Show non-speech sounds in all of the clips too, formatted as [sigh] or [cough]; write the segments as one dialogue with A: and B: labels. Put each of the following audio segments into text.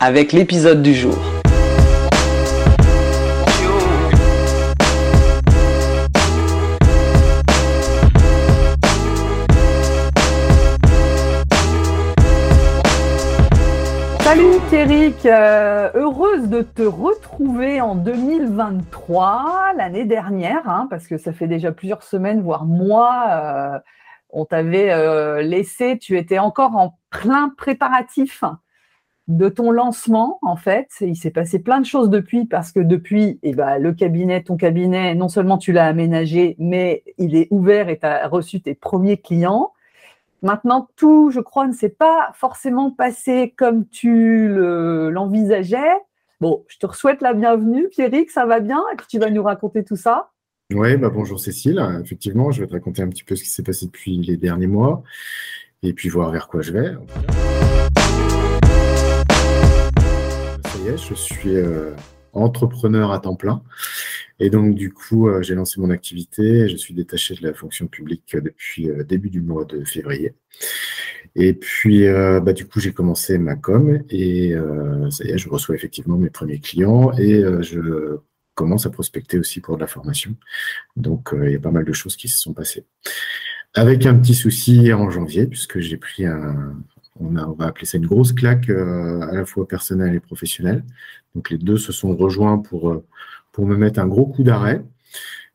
A: avec l'épisode du jour. Salut Thierry, euh, heureuse de te retrouver en 2023, l'année dernière, hein, parce que ça fait déjà plusieurs semaines, voire mois, euh, on t'avait euh, laissé, tu étais encore en plein préparatif de ton lancement, en fait. Il s'est passé plein de choses depuis, parce que depuis, eh ben, le cabinet, ton cabinet, non seulement tu l'as aménagé, mais il est ouvert et tu as reçu tes premiers clients. Maintenant, tout, je crois, ne s'est pas forcément passé comme tu l'envisageais. bon, je te souhaite la bienvenue, Pierrick, ça va bien? Et puis tu vas nous raconter tout ça?
B: Oui, bah bonjour Cécile. Effectivement, je vais te raconter un petit peu ce qui s'est passé depuis les derniers mois et puis voir vers quoi je vais. Je suis euh, entrepreneur à temps plein. Et donc, du coup, euh, j'ai lancé mon activité. Je suis détaché de la fonction publique depuis euh, début du mois de février. Et puis, bah, du coup, j'ai commencé ma com et ça y est, je reçois effectivement mes premiers clients et je commence à prospecter aussi pour de la formation. Donc, il y a pas mal de choses qui se sont passées. Avec un petit souci en janvier, puisque j'ai pris un, on, va appeler ça une grosse claque euh, à la fois personnelle et professionnelle. Donc les deux se sont rejoints pour, euh, pour me mettre un gros coup d'arrêt.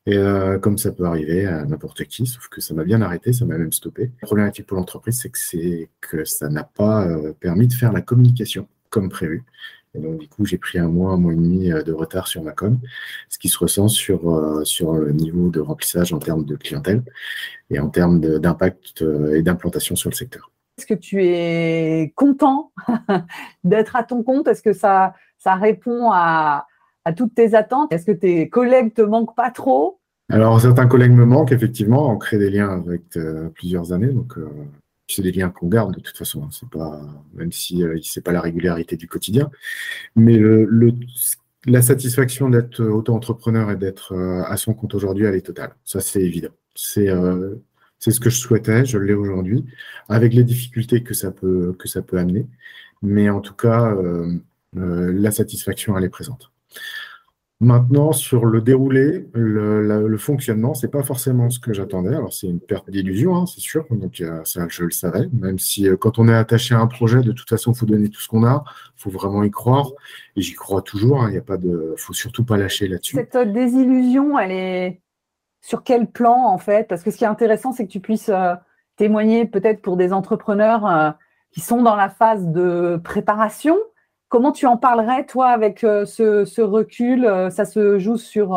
B: Et euh, comme ça peut arriver à n'importe qui, sauf que ça m'a bien arrêté, ça m'a même stoppé. La problématique pour l'entreprise, c'est que, c'est que ça n'a pas permis de faire la communication comme prévu. Et donc, du coup, j'ai pris un mois, un mois et demi de retard sur ma com, ce qui se ressent sur, sur le niveau de remplissage en termes de clientèle et en termes d'impact et d'implantation sur le secteur.
A: Est-ce que tu es content [laughs] d'être à ton compte? Est-ce que ça, ça répond à, toutes tes attentes? Est-ce que tes collègues te manquent pas trop?
B: Alors, certains collègues me manquent, effectivement. On crée des liens avec euh, plusieurs années. Donc, euh, c'est des liens qu'on garde de toute façon. Hein. Pas, même si euh, c'est pas la régularité du quotidien. Mais la satisfaction d'être auto-entrepreneur et d'être à son compte aujourd'hui, elle est totale. Ça, c'est évident. C'est c'est ce que je souhaitais, je l'ai aujourd'hui, avec les difficultés que ça peut, amener. Mais en tout cas, euh, euh, la satisfaction, elle est présente. Maintenant, sur le déroulé, le, le fonctionnement, c'est pas forcément ce que j'attendais. Alors, c'est une perte d'illusion, hein, c'est sûr. Donc, ça, je le savais. Même si, euh, quand on est attaché à un projet, de toute façon, il faut donner tout ce qu'on a. Il faut vraiment y croire. Et j'y crois toujours. Il hein, pas de, faut surtout pas lâcher là-dessus.
A: Cette désillusion, elle est, sur quel plan en fait? Parce que ce qui est intéressant, c'est que tu puisses euh, témoigner peut-être pour des entrepreneurs euh, qui sont dans la phase de préparation. Comment tu en parlerais, toi, avec euh, ce, recul? Ça se joue sur,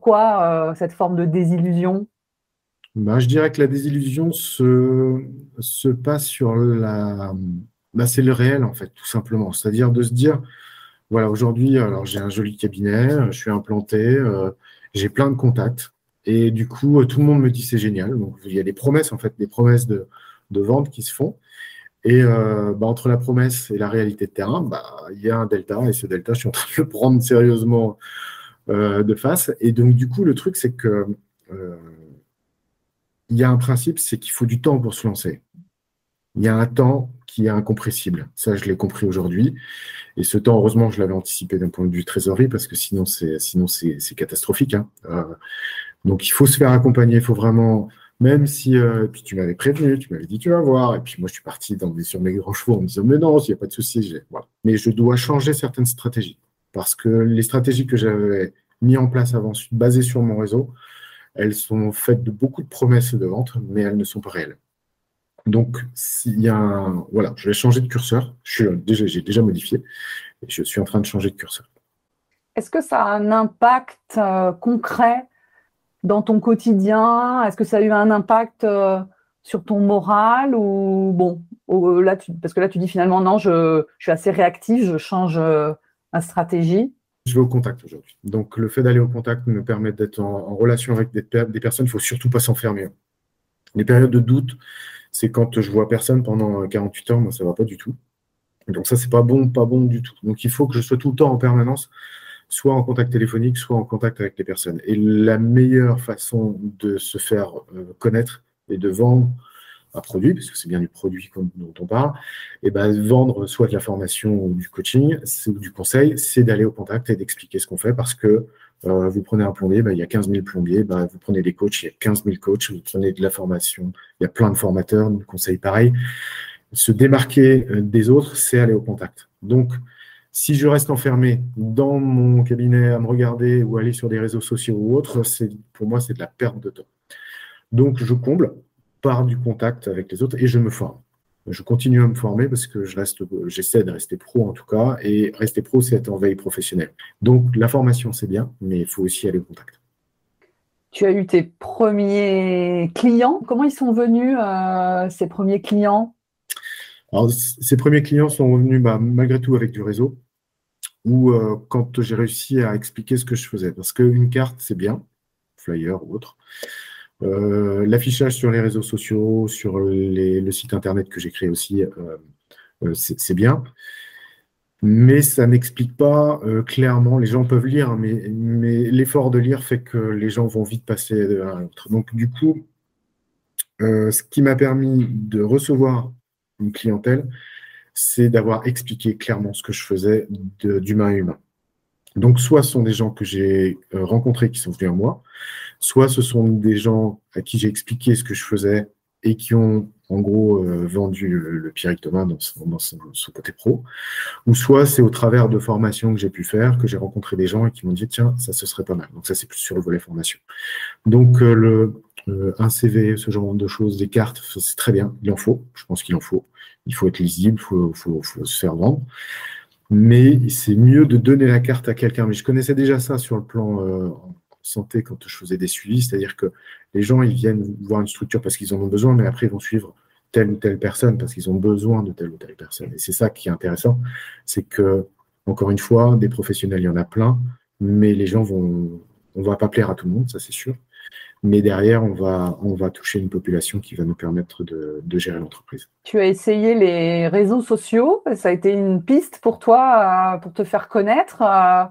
A: quoi, cette forme de désillusion?
B: Bah, Je dirais que la désillusion se, se passe sur la... Bah, c'est le réel, en fait, tout simplement. C'est-à-dire de se dire, voilà, aujourd'hui, alors j'ai un joli cabinet, je suis implanté, j'ai plein de contacts. Et du coup, euh, tout le monde me dit c'est génial. Donc, il y a des promesses, en fait, des promesses de, vente qui se font. Et euh, bah, entre la promesse et la réalité de terrain, bah, il y a un delta. Et ce delta, je suis en train de le prendre sérieusement euh, de face. Et donc, du coup, le truc, c'est que il y a un principe, c'est qu'il faut du temps pour se lancer. Il y a un temps qui est incompressible. Ça, je l'ai compris aujourd'hui. Et ce temps, heureusement, je l'avais anticipé d'un point de vue trésorerie, parce que sinon, c'est sinon c'est catastrophique. Hein. Donc il faut se faire accompagner, il faut vraiment, même si, euh, tu m'avais prévenu, tu m'avais dit tu vas voir, et puis moi je suis parti sur mes grands chevaux en me disant mais non, il n'y a pas de souci, voilà. mais je dois changer certaines stratégies parce que les stratégies que j'avais mis en place avant, basées sur mon réseau, elles sont faites de beaucoup de promesses de vente, mais elles ne sont pas réelles. Donc, s'il y a voilà, je vais changer de curseur. Je déjà, j'ai déjà modifié et je suis en train de changer de curseur.
A: Est-ce que ça a un impact euh, concret dans ton quotidien Est-ce que ça a eu un impact euh, sur ton moral ou bon, là, parce que là, tu dis finalement, non, je, suis assez réactif, je change ma stratégie
B: Je vais au contact aujourd'hui. Donc, le fait d'aller au contact me permet d'être en, relation avec des, des personnes. Il faut surtout pas s'enfermer. Les périodes de doute, c'est quand je vois personne pendant 48 heures, moi, ça va pas du tout. Donc, ça, c'est pas bon, pas bon du tout. Donc, il faut que je sois tout le temps en permanence, soit en contact téléphonique, soit en contact avec les personnes. Et la meilleure façon de se faire euh, connaître et de vendre un produit, parce que c'est bien du produit dont on parle, et ben vendre soit de la formation ou du coaching, ou du conseil, c'est d'aller au contact et d'expliquer ce qu'on fait parce que euh, vous prenez un plombier, ben, il y a 15 000 plombiers, ben, vous prenez des coachs, il y a 15 000 coachs, vous prenez de la formation, il y a plein de formateurs, du conseil pareil. Se démarquer euh, des autres, c'est aller au contact. Donc, si je reste enfermé dans mon cabinet à me regarder ou aller sur des réseaux sociaux ou autres, pour moi, c'est de la perte de temps. Donc, je comble par du contact avec les autres et je me forme. Je continue à me former parce que je reste, j'essaie de rester pro en tout cas, et rester pro, c'est être en veille professionnelle. Donc la formation, c'est bien, mais il faut aussi aller au contact.
A: Tu as eu tes premiers clients? Comment ils sont venus, euh, ces premiers clients?
B: Alors, ces premiers clients sont venus bah, malgré tout avec du réseau, ou euh, quand j'ai réussi à expliquer ce que je faisais. Parce qu'une carte, c'est bien, flyer ou autre. Euh, l'affichage sur les réseaux sociaux, sur le site internet que j'ai créé aussi, euh, c'est bien. Mais ça n'explique pas clairement, les gens peuvent lire, hein, mais, mais l'effort de lire fait que les gens vont vite passer à l'autre. Donc du coup, ce qui m'a permis de recevoir une clientèle, c'est d'avoir expliqué clairement ce que je faisais d'humain à humain. Donc, soit ce sont des gens que j'ai rencontrés qui sont venus à moi, Soit ce sont des gens à qui j'ai expliqué ce que je faisais et qui ont en gros euh, vendu le, Pierrick Thomas dans, son, côté pro, ou soit c'est au travers de formations que j'ai pu faire, que j'ai rencontré des gens et qui m'ont dit tiens, ça ce serait pas mal. Donc ça c'est plus sur le volet formation. Donc euh, le, euh, un CV, ce genre de choses, des cartes, c'est très bien, il en faut, je pense qu'il en faut. Il faut être lisible, il faut, se faire vendre. Mais c'est mieux de donner la carte à quelqu'un. Mais je connaissais déjà ça sur le plan santé quand je faisais des suivis, c'est-à-dire que les gens, ils viennent voir une structure parce qu'ils en ont besoin, mais après, ils vont suivre telle ou telle personne parce qu'ils ont besoin de telle ou telle personne. Et c'est ça qui est intéressant, c'est que, encore une fois, des professionnels, il y en a plein, mais les gens vont, on va pas plaire à tout le monde, ça c'est sûr. Mais derrière, on va, on va toucher une population qui va nous permettre de, de gérer l'entreprise.
A: Tu as essayé les réseaux sociaux, ça a été une piste pour toi, euh, pour te faire connaître. Euh,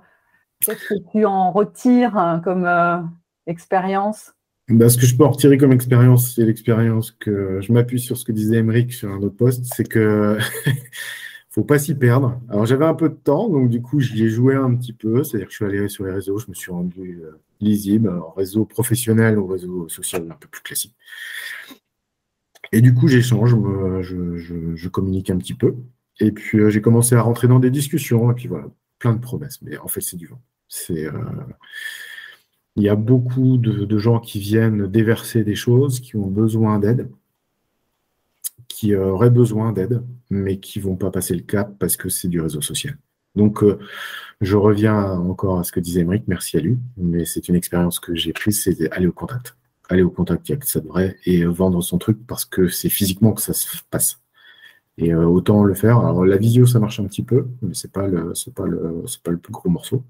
A: Qu'est-ce que tu en retires hein, comme euh, expérience?
B: Bah, Ce que je peux en retirer comme expérience, c'est l'expérience que je m'appuie sur ce que disait Emeric sur un autre poste, c'est que [laughs] faut pas s'y perdre. Alors j'avais un peu de temps, donc du coup j'y ai joué un petit peu, c'est-à-dire que je suis allé sur les réseaux, je me suis rendu euh, lisible, en réseau professionnel ou réseau social un peu plus classique. Et du coup j'échange, je, communique un petit peu. Et puis euh, j'ai commencé à rentrer dans des discussions, et puis voilà, plein de promesses, mais en fait c'est du vent. C'est, euh, il y a beaucoup de, gens qui viennent déverser des choses, qui ont besoin d'aide, qui auraient besoin d'aide, mais qui vont pas passer le cap parce que c'est du réseau social. Donc, euh, je reviens encore à ce que disait Emmerich, merci à lui, mais c'est une expérience que j'ai prise, c'est d'aller au contact. Aller au contact, il y a que ça de vrai, et vendre son truc parce que c'est physiquement que ça se passe. Et euh, autant le faire. Alors la visio, ça marche un petit peu, mais c'est pas pas le, pas le plus gros morceau.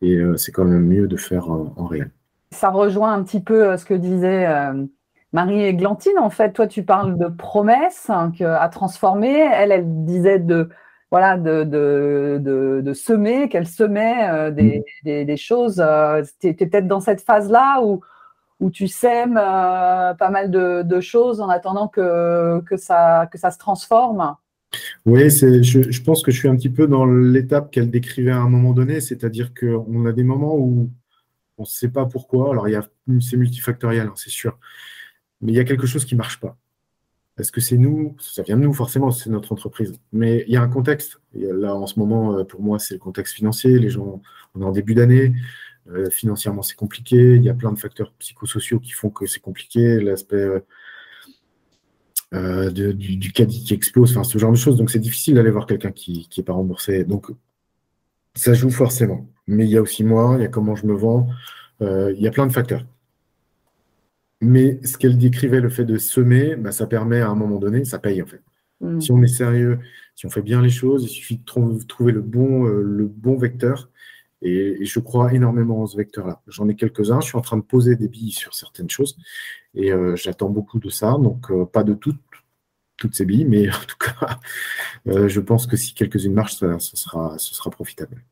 B: Et euh, c'est quand même mieux de faire en réel.
A: Ça rejoint un petit peu euh, ce que disait Marie Églantine. En fait, toi, tu parles de promesses hein, à transformer. Elle, elle disait de voilà, de, de, de, de semer, qu'elle semait des, mmh. des, des, choses. tu es peut-être dans cette phase-là où, où tu sèmes euh, pas mal de, choses en attendant que, que, ça, que ça se transforme
B: Oui, je, je pense que je suis un petit peu dans l'étape qu'elle décrivait à un moment donné, c'est-à-dire qu'on a des moments où on ne sait pas pourquoi. Alors, il y a, c'est multifactoriel, hein, c'est sûr, mais il y a quelque chose qui ne marche pas. Est-ce que c'est nous Ça vient de nous, forcément, c'est notre entreprise. Mais il y a un contexte. là, en ce moment, euh, pour moi, c'est le contexte financier. Les gens, on est en début d'année. Euh, financièrement, c'est compliqué. Il y a plein de facteurs psychosociaux qui font que c'est compliqué. L'aspect euh, du, du, caddie qui explose, enfin, ce genre de choses. Donc, c'est difficile d'aller voir quelqu'un qui n'est pas remboursé. Donc, ça joue forcément. Mais il y a aussi moi, il y a comment je me vends. il y a plein de facteurs. Mais ce qu'elle décrivait, le fait de semer, bah, ça permet à un moment donné, ça paye en fait. Mm. Si on est sérieux, si on fait bien les choses, il suffit de trouver le bon, euh, le bon vecteur. Et, je crois énormément en ce vecteur-là. J'en ai quelques-uns. Je suis en train de poser des billes sur certaines choses. Et euh, j'attends beaucoup de ça. Donc, euh, pas de toutes, toutes ces billes, mais [laughs] en tout cas, je pense que si quelques-unes marchent, ça, sera, ce sera profitable.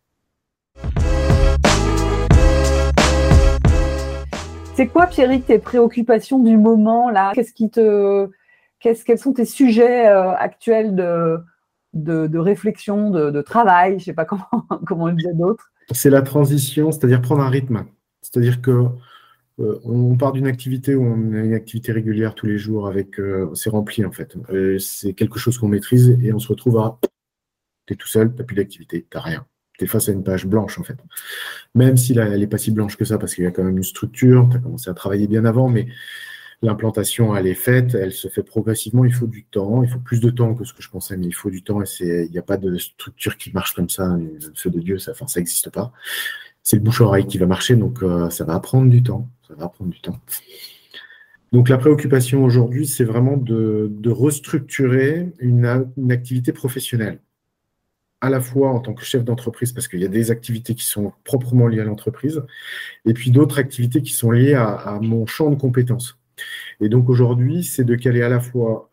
A: C'est quoi, Pierrick, tes préoccupations du moment là? Qu'est-ce qui te, quels sont tes sujets euh, actuels de, de, réflexion, de, travail? Je sais pas [laughs] comment, comment le dire d'autre.
B: C'est la transition, c'est-à-dire prendre un rythme. C'est-à-dire que euh, on part d'une activité où on a une activité régulière tous les jours avec euh, c'est rempli en fait. c'est quelque chose qu'on maîtrise et on se retrouve à tu es tout seul, tu n'as plus d'activité, tu n'as rien face à une page blanche en fait. Même si elle n'est pas si blanche que ça, parce qu'il y a quand même une structure, tu as commencé à travailler bien avant, mais l'implantation, elle est faite, elle se fait progressivement, il faut du temps, il faut plus de temps que ce que je pensais, mais il faut du temps, et il n'y a pas de structure qui marche comme ça, le feu de Dieu, ça n'existe pas. C'est le bouche-oreille qui va marcher, donc euh, ça va prendre du temps, ça va prendre du temps. Donc la préoccupation aujourd'hui, c'est vraiment de, restructurer une activité professionnelle à la fois en tant que chef d'entreprise, parce qu'il y a des activités qui sont proprement liées à l'entreprise, et puis d'autres activités qui sont liées à, mon champ de compétences. Et donc aujourd'hui, c'est de caler à la fois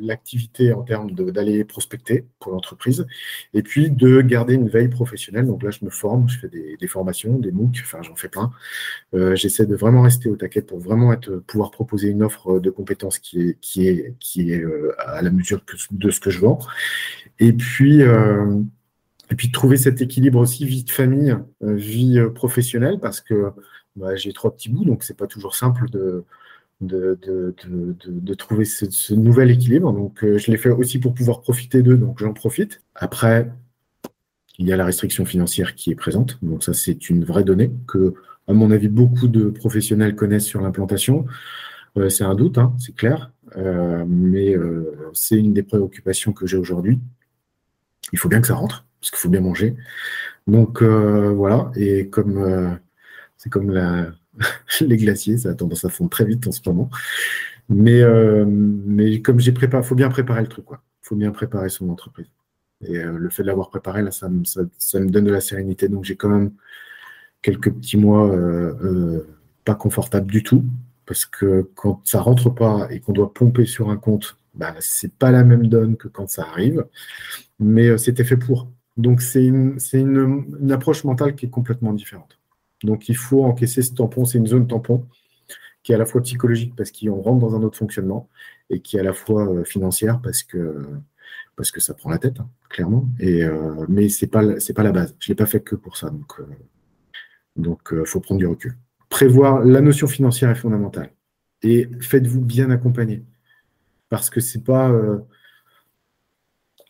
B: l'activité en termes d'aller prospecter pour l'entreprise, et puis de garder une veille professionnelle. Donc là, je me forme, je fais des, formations, des MOOC, enfin j'en fais plein. Euh, j'essaie de vraiment rester au taquet pour vraiment être, pouvoir proposer une offre de compétences qui est, qui est, qui est euh, à la mesure de ce que je vends. Et puis, euh, et puis trouver cet équilibre aussi vie de famille, euh, vie professionnelle, parce que bah, j'ai trois petits bouts, donc c'est pas toujours simple de, de, de, trouver ce, nouvel équilibre. Donc je l'ai fait aussi pour pouvoir profiter d'eux, donc j'en profite. Après, il y a la restriction financière qui est présente, donc ça c'est une vraie donnée que, à mon avis, beaucoup de professionnels connaissent sur l'implantation. c'est un doute, hein, c'est clair, mais c'est une des préoccupations que j'ai aujourd'hui il faut bien que ça rentre, parce qu'il faut bien manger. Donc euh, voilà, et comme euh, c'est comme [laughs] les glaciers, ça a tendance à fondre très vite en ce moment. Mais, euh, mais comme j'ai préparé, faut bien préparer le truc, quoi. Faut bien préparer son entreprise. Et le fait de l'avoir préparé, là, ça me, ça, me, donne de la sérénité. Donc j'ai quand même quelques petits mois pas confortables du tout, parce que quand ça rentre pas et qu'on doit pomper sur un compte, bah, c'est pas la même donne que quand ça arrive mais euh, c'était fait pour. Donc c'est une, une, approche mentale qui est complètement différente. Donc il faut encaisser ce tampon, c'est une zone tampon qui est à la fois psychologique parce qu'on rentre dans un autre fonctionnement et qui est à la fois euh, financière parce que, ça prend la tête, hein, clairement. Euh, mais ce n'est pas, pas la base. Je ne l'ai pas fait que pour ça. Donc il donc, faut prendre du recul. Prévoir la notion financière est fondamentale. Et faites-vous bien accompagner. Parce que c'est pas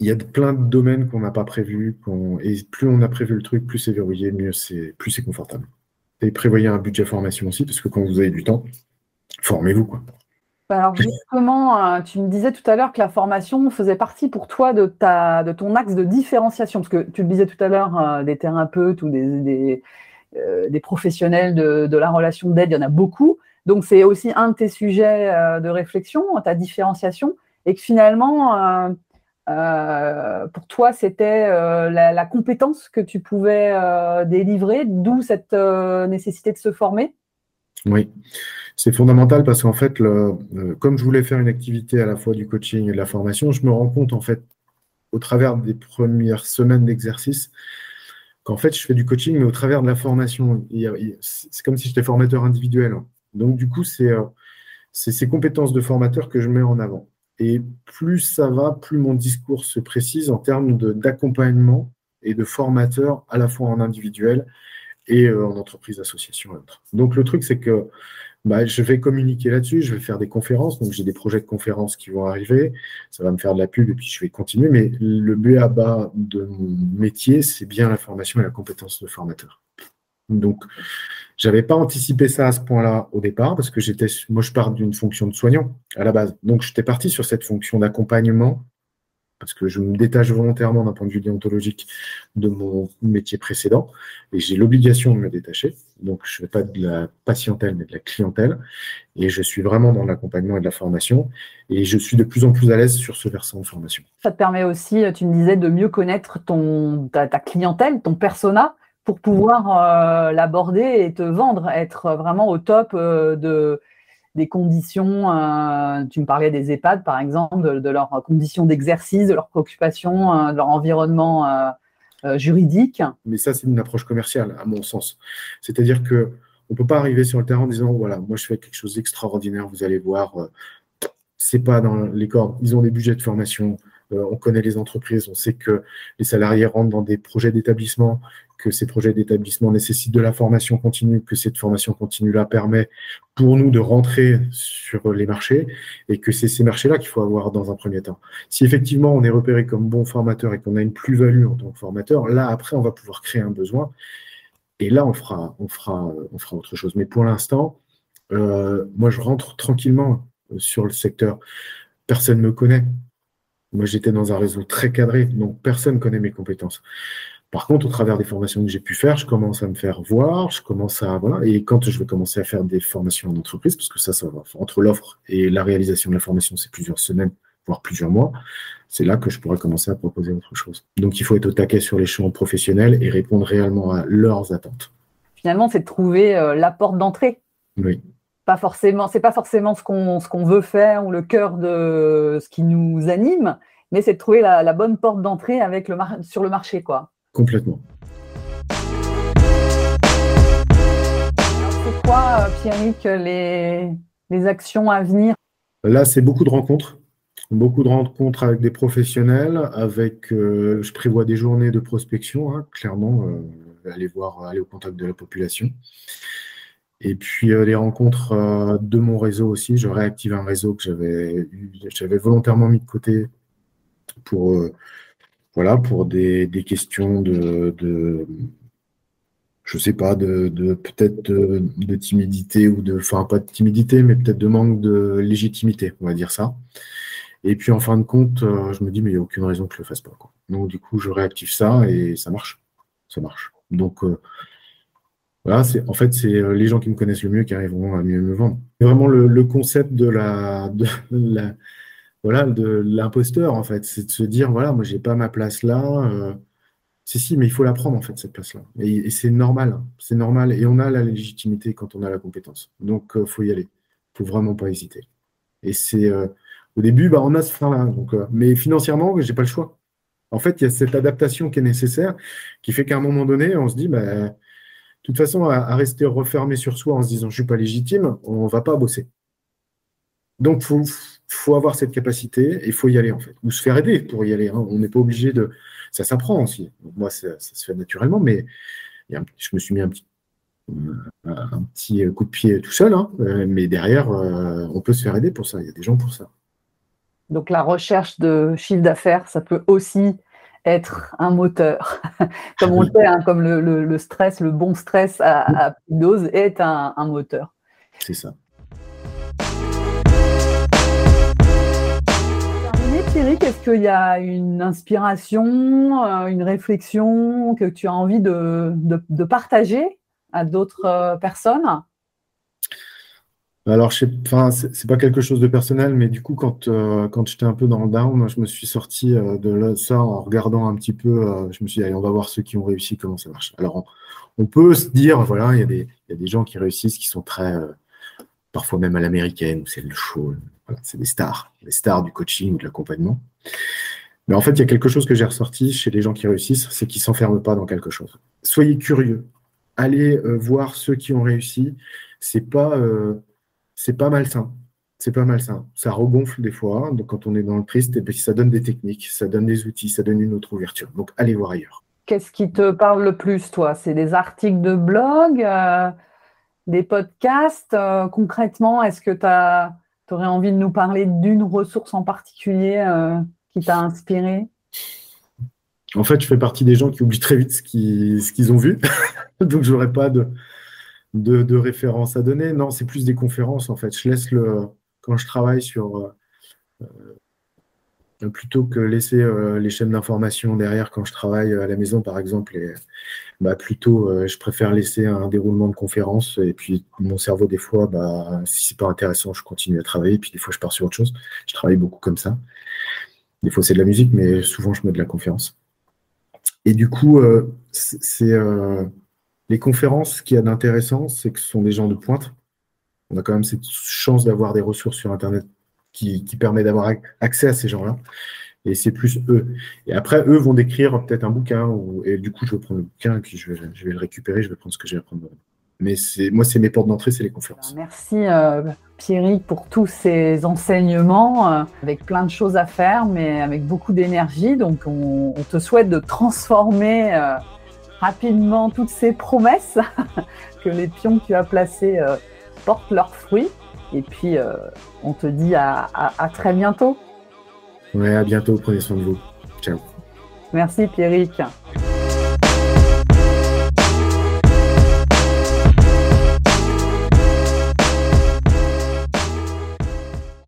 B: il y a plein de domaines qu'on n'a pas prévus. Et plus on a prévu le truc, plus c'est verrouillé, mieux c'est, plus c'est confortable. Et prévoyez un budget formation aussi, parce que quand vous avez du temps, formez-vous. Quoi.
A: Bah, alors [laughs] justement, euh, tu me disais tout à l'heure que la formation faisait partie pour toi de, ta, de ton axe de différenciation, parce que tu le disais tout à l'heure, euh, des thérapeutes ou des, des, euh, professionnels de, de, la relation d'aide, il y en a beaucoup. Donc c'est aussi un de tes sujets de réflexion, ta différenciation, et que finalement, euh, pour toi, c'était euh, la, compétence que tu pouvais euh, délivrer, d'où cette nécessité de se former?
B: Oui, c'est fondamental parce qu'en fait, comme je voulais faire une activité à la fois du coaching et de la formation, je me rends compte en fait, au travers des premières semaines d'exercice, qu'en fait, je fais du coaching, mais au travers de la formation. C'est comme si j'étais formateur individuel. Donc, du coup, c'est ces compétences de formateur que je mets en avant. Et plus ça va, plus mon discours se précise en termes d'accompagnement et de formateur à la fois en individuel et euh, en entreprise, association et autres. Donc le truc, c'est que bah, je vais communiquer là-dessus, je vais faire des conférences, donc j'ai des projets de conférences qui vont arriver, ça va me faire de la pub et puis je vais continuer, mais le but à bas de mon métier, c'est bien la formation et la compétence de formateur. Donc, j'avais pas anticipé ça à ce point-là au départ parce que moi, je pars d'une fonction de soignant à la base. Donc, j'étais parti sur cette fonction d'accompagnement parce que je me détache volontairement d'un point de vue déontologique de mon métier précédent et j'ai l'obligation de me détacher. Donc, je ne fais pas de la patientèle, mais de la clientèle. Et je suis vraiment dans l'accompagnement et de la formation. Et je suis de plus en plus à l'aise sur ce versant de formation.
A: Ça te permet aussi, tu me disais, de mieux connaître ton, ta, clientèle, ton persona, pour pouvoir euh, l'aborder et te vendre, être vraiment au top euh, de, des conditions, euh, tu me parlais des EHPAD par exemple, de, leurs conditions d'exercice, de leurs préoccupations, de leur environnement juridique.
B: Mais ça, c'est une approche commerciale, à mon sens. C'est-à-dire que on peut pas arriver sur le terrain en disant voilà, moi je fais quelque chose d'extraordinaire, vous allez voir, c'est pas dans les cordes. Ils ont des budgets de formation, on connaît les entreprises, on sait que les salariés rentrent dans des projets d'établissement que ces projets d'établissement nécessitent de la formation continue, que cette formation continue-là permet pour nous de rentrer sur les marchés et que c'est ces marchés-là qu'il faut avoir dans un premier temps. Si effectivement on est repéré comme bon formateur et qu'on a une plus-value en tant que formateur, là après on va pouvoir créer un besoin et là on fera, on fera, on fera autre chose. Mais pour l'instant, euh, moi je rentre tranquillement sur le secteur. Personne ne me connaît. Moi, j'étais dans un réseau très cadré, donc personne ne connaît mes compétences. Par contre, au travers des formations que j'ai pu faire, je commence à me faire voir, je commence à voilà, et quand je vais commencer à faire des formations en entreprise, parce que ça, ça va entre l'offre et la réalisation de la formation, c'est plusieurs semaines, voire plusieurs mois. C'est là que je pourrais commencer à proposer autre chose. Donc, il faut être au taquet sur les champs professionnels et répondre réellement à leurs attentes.
A: Finalement, c'est de trouver euh, la porte d'entrée.
B: Oui.
A: Pas forcément, c'est pas forcément ce qu'on ce qu'on veut faire ou le cœur de ce qui nous anime, mais c'est de trouver la, bonne porte d'entrée avec le sur le marché, quoi.
B: Complètement.
A: C'est quoi, Pierrick, les, les actions à venir?
B: Là, c'est beaucoup de rencontres. Beaucoup de rencontres avec des professionnels, avec, euh, je prévois des journées de prospection, hein, clairement, euh, aller voir, aller au contact de la population. Et puis euh, les rencontres de mon réseau aussi, je réactive un réseau que j'avais, j'avais volontairement mis de côté pour voilà, pour des, questions de, de, je sais pas, de, peut-être de, timidité ou de, enfin pas de timidité, mais peut-être de manque de légitimité, on va dire ça. Et puis en fin de compte, euh, je me dis mais il n'y a aucune raison que je le fasse pas. Quoi. Donc du coup, je réactive ça et ça marche, ça marche. Donc euh, voilà, en fait c'est euh, les gens qui me connaissent le mieux qui arriveront à mieux me vendre. Vraiment le, concept de la [laughs] voilà, de l'imposteur, en fait. C'est de se dire, voilà, moi, j'ai pas ma place là. Euh, si, si, mais il faut la prendre, en fait, cette place-là. Et, c'est normal. Hein. C'est normal. Et on a la légitimité quand on a la compétence. Donc, il euh, faut y aller. Faut vraiment pas hésiter. Et c'est. Euh, au début, bah, on a ce frein-là. Donc, mais financièrement, j'ai pas le choix. En fait, il y a cette adaptation qui est nécessaire, qui fait qu'à un moment donné, on se dit, bah, de toute façon, à, rester refermé sur soi en se disant je suis pas légitime, on va pas bosser. Donc, faut, faut avoir cette capacité et il faut y aller en fait, ou se faire aider pour y aller. Hein. On n'est pas obligé de. Ça s'apprend aussi. moi, ça, se fait naturellement, mais je me suis mis un petit, un petit coup de pied tout seul, hein. euh, mais derrière, euh, on peut se faire aider pour ça. Il y a des gens pour ça.
A: Donc la recherche de chiffre d'affaires, ça peut aussi être un moteur. [laughs] comme on le sait, hein, comme le, stress, le bon stress à, à dose est un moteur.
B: C'est ça.
A: Eric, est-ce qu'il y a une inspiration, euh, une réflexion que tu as envie de, partager à d'autres euh, personnes?
B: Alors, ce n'est pas quelque chose de personnel, mais du coup, quand, euh, quand j'étais un peu dans le down, je me suis sorti de ça en regardant un petit peu. je me suis dit, allez, on va voir ceux qui ont réussi, comment ça marche. Alors, on, peut se dire, voilà, il y, y, a des gens qui réussissent, qui sont très, parfois même à l'américaine, c'est le show, c'est des stars, des stars du coaching ou de l'accompagnement. Mais en fait, il y a quelque chose que j'ai ressorti chez les gens qui réussissent, c'est qu'ils ne s'enferment pas dans quelque chose. Soyez curieux. Allez euh, voir ceux qui ont réussi. C'est pas, euh, pas malsain. C'est pas malsain. Ça regonfle des fois. Quand on est dans le triste, et ça donne des techniques, ça donne des outils, ça donne une autre ouverture. Donc, allez voir ailleurs.
A: Qu'est-ce qui te parle le plus, toi? C'est des articles de blog, euh, des podcasts Concrètement, est-ce que tu aurais envie de nous parler d'une ressource en particulier euh, qui t'a inspiré?
B: En fait, je fais partie des gens qui oublient très vite ce qu'ils ont vu. [laughs] Donc, je n'aurais pas de, de, référence à donner. Non, c'est plus des conférences, en fait. Je laisse le. Quand je travaille sur. Euh, plutôt que laisser les chaînes d'information derrière quand je travaille à la maison, par exemple, et, bah, plutôt, je préfère laisser un déroulement de conférence. Et puis, mon cerveau, des fois, bah, si c'est pas intéressant, je continue à travailler. Puis, des fois, je pars sur autre chose. Je travaille beaucoup comme ça. Des fois, c'est de la musique, mais souvent, je mets de la conférence. Et du coup, c'est les conférences, ce qu'il y a d'intéressant, c'est que ce sont des gens de pointe. On a quand même cette chance d'avoir des ressources sur Internet qui, permet d'avoir accès à ces gens-là. Et c'est plus eux. Et après, eux vont décrire peut-être un bouquin. et du coup, je vais prendre le bouquin et puis je vais, le récupérer. Je vais prendre ce que j'ai à prendre. Mais moi, c'est mes portes d'entrée, c'est les conférences.
A: Merci euh, Pierrick pour tous ces enseignements, euh, avec plein de choses à faire, mais avec beaucoup d'énergie. Donc, on, te souhaite de transformer euh, rapidement toutes ces promesses, [laughs] que les pions que tu as placés euh, portent leurs fruits. Et puis, euh, on te dit à, très bientôt.
B: Ouais, à bientôt. Prenez soin de vous. Ciao.
A: Merci, Pierrick.